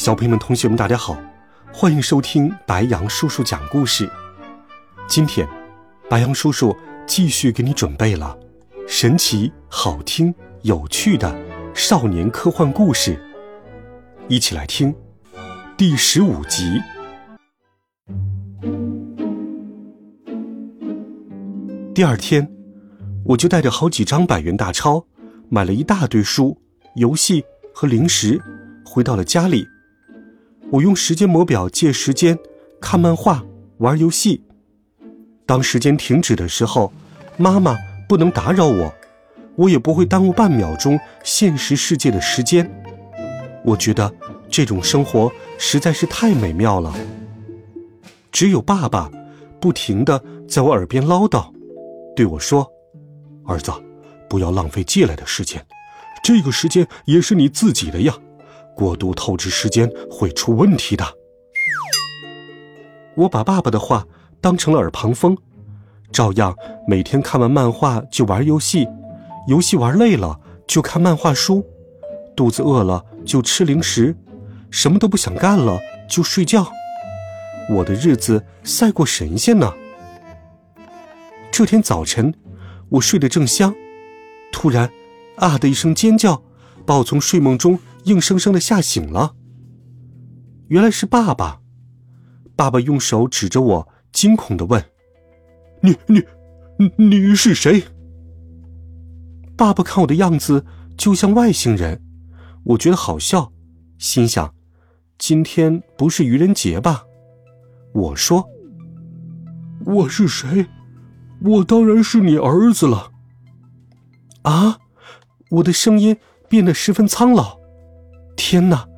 小朋友们、同学们，大家好，欢迎收听白羊叔叔讲故事。今天，白羊叔叔继续给你准备了神奇、好听、有趣的少年科幻故事，一起来听第十五集。第二天，我就带着好几张百元大钞，买了一大堆书、游戏和零食，回到了家里。我用时间魔表借时间，看漫画、玩游戏。当时间停止的时候，妈妈不能打扰我，我也不会耽误半秒钟现实世界的时间。我觉得这种生活实在是太美妙了。只有爸爸不停的在我耳边唠叨，对我说：“儿子，不要浪费借来的时间，这个时间也是你自己的呀。”过度透支时间会出问题的。我把爸爸的话当成了耳旁风，照样每天看完漫画就玩游戏，游戏玩累了就看漫画书，肚子饿了就吃零食，什么都不想干了就睡觉。我的日子赛过神仙呢。这天早晨，我睡得正香，突然，啊的一声尖叫，把我从睡梦中。硬生生的吓醒了。原来是爸爸，爸爸用手指着我，惊恐的问：“你你你是谁？”爸爸看我的样子就像外星人，我觉得好笑，心想：今天不是愚人节吧？我说：“我是谁？我当然是你儿子了。”啊！我的声音变得十分苍老。天哪，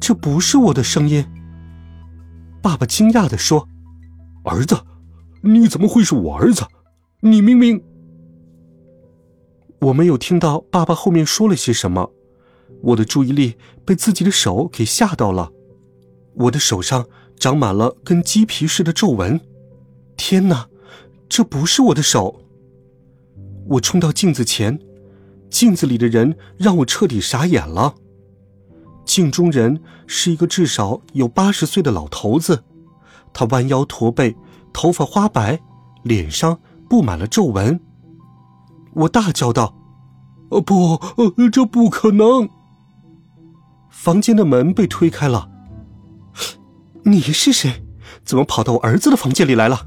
这不是我的声音！爸爸惊讶的说：“儿子，你怎么会是我儿子？你明明……”我没有听到爸爸后面说了些什么，我的注意力被自己的手给吓到了。我的手上长满了跟鸡皮似的皱纹。天哪，这不是我的手！我冲到镜子前，镜子里的人让我彻底傻眼了。镜中人是一个至少有八十岁的老头子，他弯腰驼背，头发花白，脸上布满了皱纹。我大叫道：“呃，不，呃，这不可能！”房间的门被推开了。你是谁？怎么跑到我儿子的房间里来了？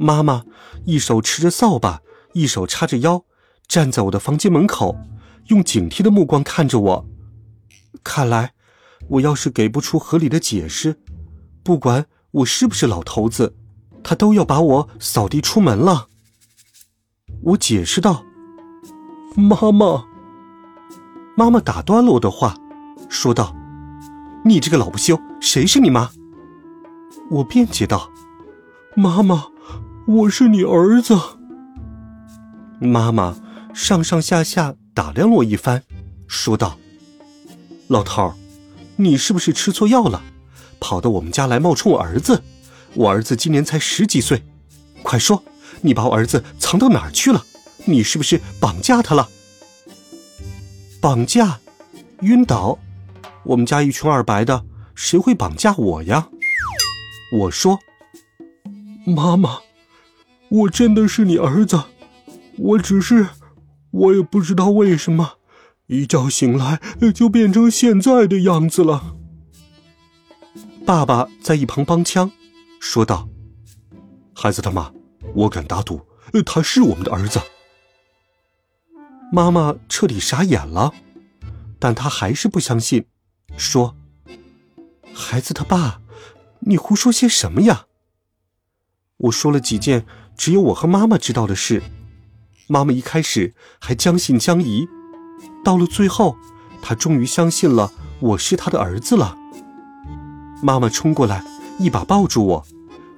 妈妈一手持着扫把，一手叉着腰，站在我的房间门口，用警惕的目光看着我。看来，我要是给不出合理的解释，不管我是不是老头子，他都要把我扫地出门了。我解释道：“妈妈。”妈妈打断了我的话，说道：“你这个老不休，谁是你妈？”我辩解道：“妈妈，我是你儿子。”妈妈上上下下打量了我一番，说道。老头，你是不是吃错药了？跑到我们家来冒充我儿子？我儿子今年才十几岁，快说，你把我儿子藏到哪儿去了？你是不是绑架他了？绑架？晕倒？我们家一穷二白的，谁会绑架我呀？我说，妈妈，我真的是你儿子，我只是，我也不知道为什么。一觉醒来就变成现在的样子了。爸爸在一旁帮腔，说道：“孩子他妈，我敢打赌，他是我们的儿子。”妈妈彻底傻眼了，但她还是不相信，说：“孩子他爸，你胡说些什么呀？”我说了几件只有我和妈妈知道的事，妈妈一开始还将信将疑。到了最后，他终于相信了我是他的儿子了。妈妈冲过来，一把抱住我，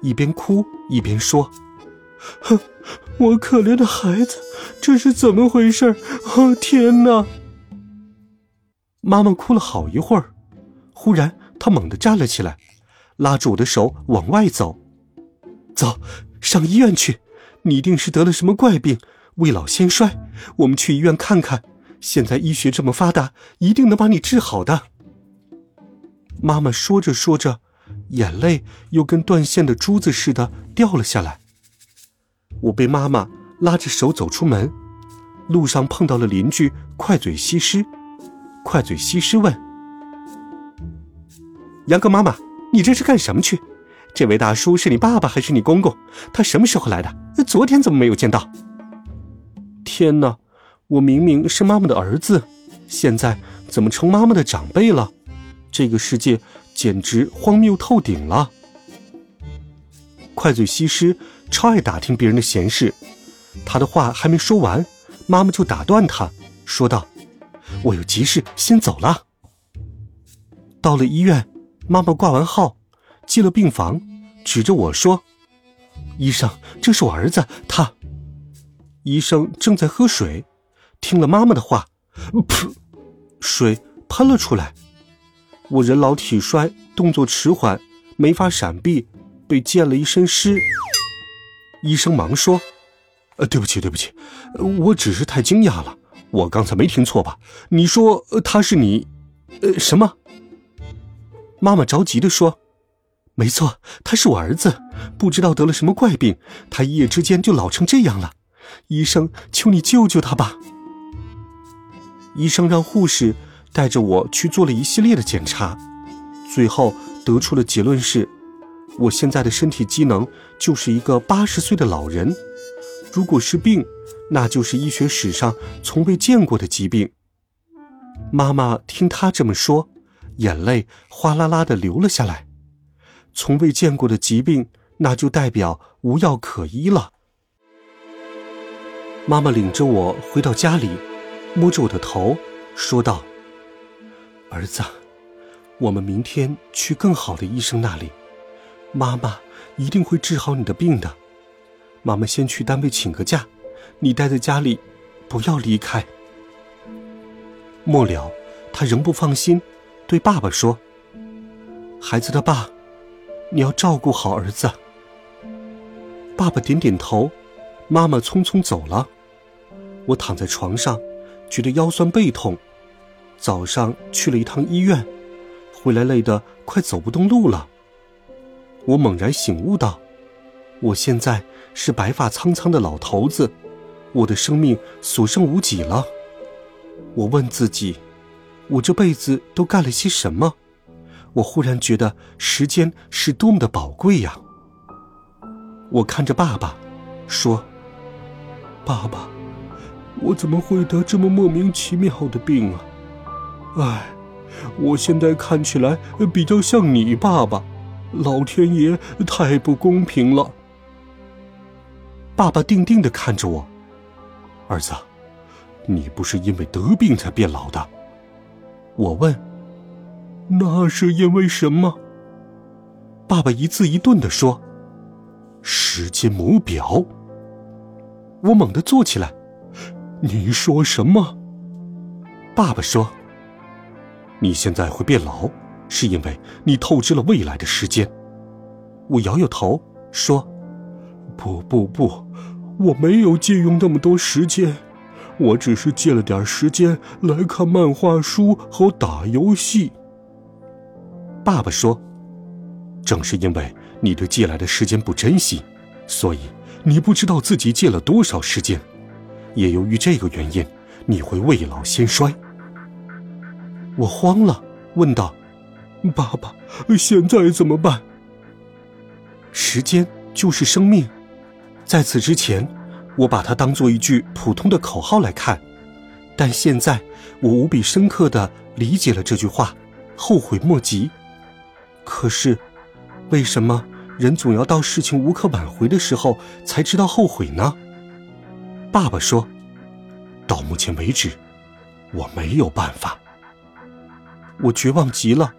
一边哭一边说：“哼，我可怜的孩子，这是怎么回事？哦，天哪！”妈妈哭了好一会儿，忽然她猛地站了起来，拉住我的手往外走：“走，上医院去！你一定是得了什么怪病，未老先衰。我们去医院看看。现在医学这么发达，一定能把你治好的。”妈妈说着说着，眼泪又跟断线的珠子似的掉了下来。我被妈妈拉着手走出门，路上碰到了邻居快嘴西施。快嘴西施问：“杨哥妈妈，你这是干什么去？这位大叔是你爸爸还是你公公？他什么时候来的？昨天怎么没有见到？”天哪，我明明是妈妈的儿子，现在怎么成妈妈的长辈了？这个世界简直荒谬透顶了！快嘴西施超爱打听别人的闲事，他的话还没说完，妈妈就打断他，说道：“我有急事，先走了。”到了医院，妈妈挂完号，进了病房，指着我说：“医生，这是我儿子，他。”医生正在喝水，听了妈妈的话，噗，水喷了出来。我人老体衰，动作迟缓，没法闪避，被溅了一身湿。医生忙说：“呃，对不起，对不起，我只是太惊讶了。我刚才没听错吧？你说他是你，呃，什么？”妈妈着急的说：“没错，他是我儿子，不知道得了什么怪病，他一夜之间就老成这样了。医生，求你救救他吧。”医生让护士。带着我去做了一系列的检查，最后得出的结论是，我现在的身体机能就是一个八十岁的老人。如果是病，那就是医学史上从未见过的疾病。妈妈听他这么说，眼泪哗啦啦的流了下来。从未见过的疾病，那就代表无药可医了。妈妈领着我回到家里，摸着我的头，说道。儿子，我们明天去更好的医生那里，妈妈一定会治好你的病的。妈妈先去单位请个假，你待在家里，不要离开。末了，他仍不放心，对爸爸说：“孩子的爸，你要照顾好儿子。”爸爸点点头，妈妈匆匆走了。我躺在床上，觉得腰酸背痛。早上去了一趟医院，回来累得快走不动路了。我猛然醒悟到，我现在是白发苍苍的老头子，我的生命所剩无几了。我问自己，我这辈子都干了些什么？我忽然觉得时间是多么的宝贵呀！我看着爸爸，说：“爸爸，我怎么会得这么莫名其妙的病啊？”唉，我现在看起来比较像你爸爸，老天爷太不公平了。爸爸定定的看着我，儿子，你不是因为得病才变老的。我问，那是因为什么？爸爸一字一顿的说：“时间母表。”我猛地坐起来，你说什么？爸爸说。你现在会变老，是因为你透支了未来的时间。我摇摇头说：“不不不，我没有借用那么多时间，我只是借了点时间来看漫画书和打游戏。”爸爸说：“正是因为你对借来的时间不珍惜，所以你不知道自己借了多少时间，也由于这个原因，你会未老先衰。”我慌了，问道：“爸爸，现在怎么办？”时间就是生命，在此之前，我把它当做一句普通的口号来看，但现在我无比深刻的理解了这句话，后悔莫及。可是，为什么人总要到事情无可挽回的时候才知道后悔呢？爸爸说：“到目前为止，我没有办法。”我绝望极了，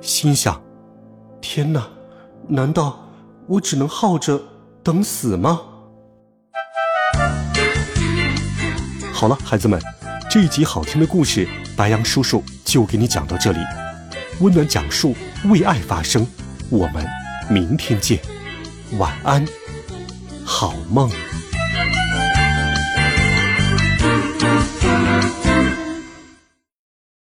心想：天哪，难道我只能耗着等死吗？好了，孩子们，这一集好听的故事，白羊叔叔就给你讲到这里。温暖讲述，为爱发声，我们明天见，晚安，好梦。